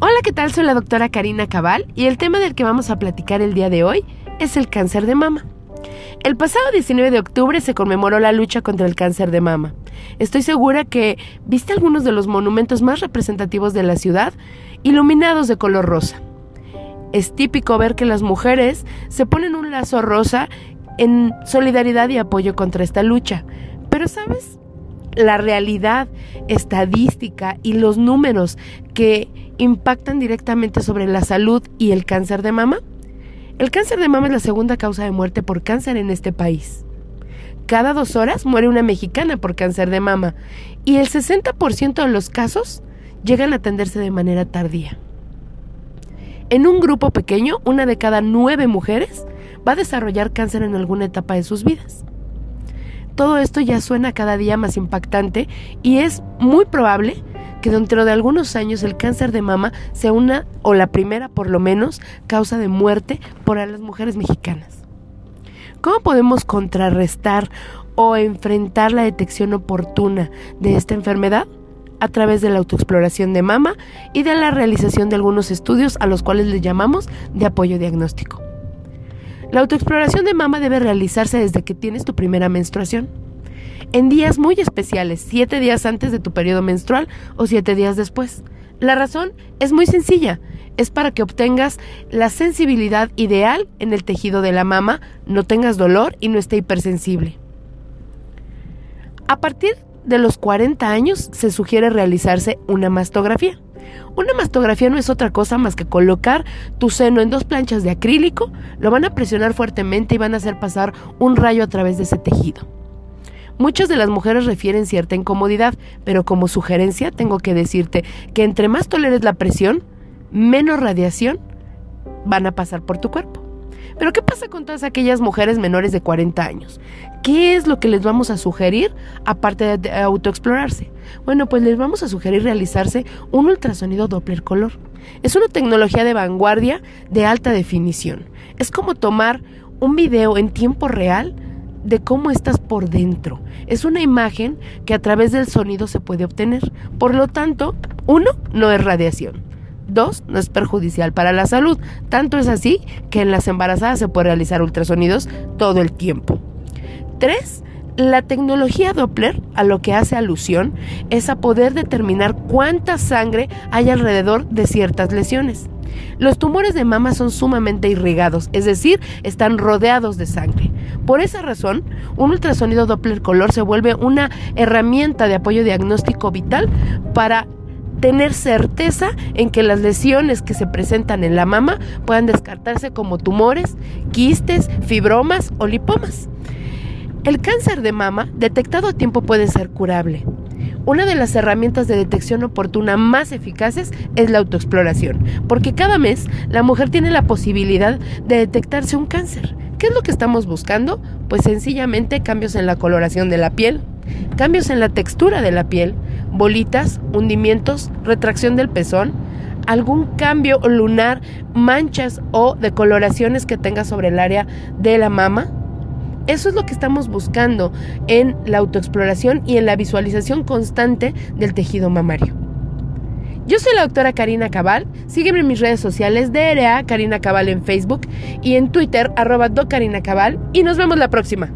Hola, ¿qué tal? Soy la doctora Karina Cabal y el tema del que vamos a platicar el día de hoy es el cáncer de mama. El pasado 19 de octubre se conmemoró la lucha contra el cáncer de mama. Estoy segura que viste algunos de los monumentos más representativos de la ciudad iluminados de color rosa. Es típico ver que las mujeres se ponen un lazo rosa en solidaridad y apoyo contra esta lucha. Pero ¿sabes? La realidad estadística y los números que impactan directamente sobre la salud y el cáncer de mama. El cáncer de mama es la segunda causa de muerte por cáncer en este país. Cada dos horas muere una mexicana por cáncer de mama y el 60% de los casos llegan a atenderse de manera tardía. En un grupo pequeño, una de cada nueve mujeres va a desarrollar cáncer en alguna etapa de sus vidas. Todo esto ya suena cada día más impactante y es muy probable que dentro de algunos años el cáncer de mama sea una, o la primera por lo menos, causa de muerte para las mujeres mexicanas. ¿Cómo podemos contrarrestar o enfrentar la detección oportuna de esta enfermedad? a través de la autoexploración de mama y de la realización de algunos estudios a los cuales le llamamos de apoyo diagnóstico. La autoexploración de mama debe realizarse desde que tienes tu primera menstruación. En días muy especiales, siete días antes de tu periodo menstrual o siete días después. La razón es muy sencilla, es para que obtengas la sensibilidad ideal en el tejido de la mama, no tengas dolor y no esté hipersensible. A partir de los 40 años se sugiere realizarse una mastografía. Una mastografía no es otra cosa más que colocar tu seno en dos planchas de acrílico, lo van a presionar fuertemente y van a hacer pasar un rayo a través de ese tejido. Muchas de las mujeres refieren cierta incomodidad, pero como sugerencia tengo que decirte que entre más toleres la presión, menos radiación van a pasar por tu cuerpo. Pero ¿qué pasa con todas aquellas mujeres menores de 40 años? ¿Qué es lo que les vamos a sugerir aparte de autoexplorarse? Bueno, pues les vamos a sugerir realizarse un ultrasonido Doppler color. Es una tecnología de vanguardia de alta definición. Es como tomar un video en tiempo real de cómo estás por dentro. Es una imagen que a través del sonido se puede obtener. Por lo tanto, uno, no es radiación. Dos, no es perjudicial para la salud. Tanto es así que en las embarazadas se puede realizar ultrasonidos todo el tiempo. Tres, la tecnología Doppler a lo que hace alusión es a poder determinar cuánta sangre hay alrededor de ciertas lesiones. Los tumores de mama son sumamente irrigados, es decir, están rodeados de sangre. Por esa razón, un ultrasonido Doppler color se vuelve una herramienta de apoyo diagnóstico vital para tener certeza en que las lesiones que se presentan en la mama puedan descartarse como tumores, quistes, fibromas o lipomas. El cáncer de mama, detectado a tiempo, puede ser curable. Una de las herramientas de detección oportuna más eficaces es la autoexploración, porque cada mes la mujer tiene la posibilidad de detectarse un cáncer. ¿Qué es lo que estamos buscando? Pues sencillamente cambios en la coloración de la piel, cambios en la textura de la piel, bolitas, hundimientos, retracción del pezón, algún cambio lunar, manchas o decoloraciones que tenga sobre el área de la mama. Eso es lo que estamos buscando en la autoexploración y en la visualización constante del tejido mamario. Yo soy la doctora Karina Cabal. Sígueme en mis redes sociales DRA Karina Cabal en Facebook y en Twitter arroba Karina Cabal y nos vemos la próxima.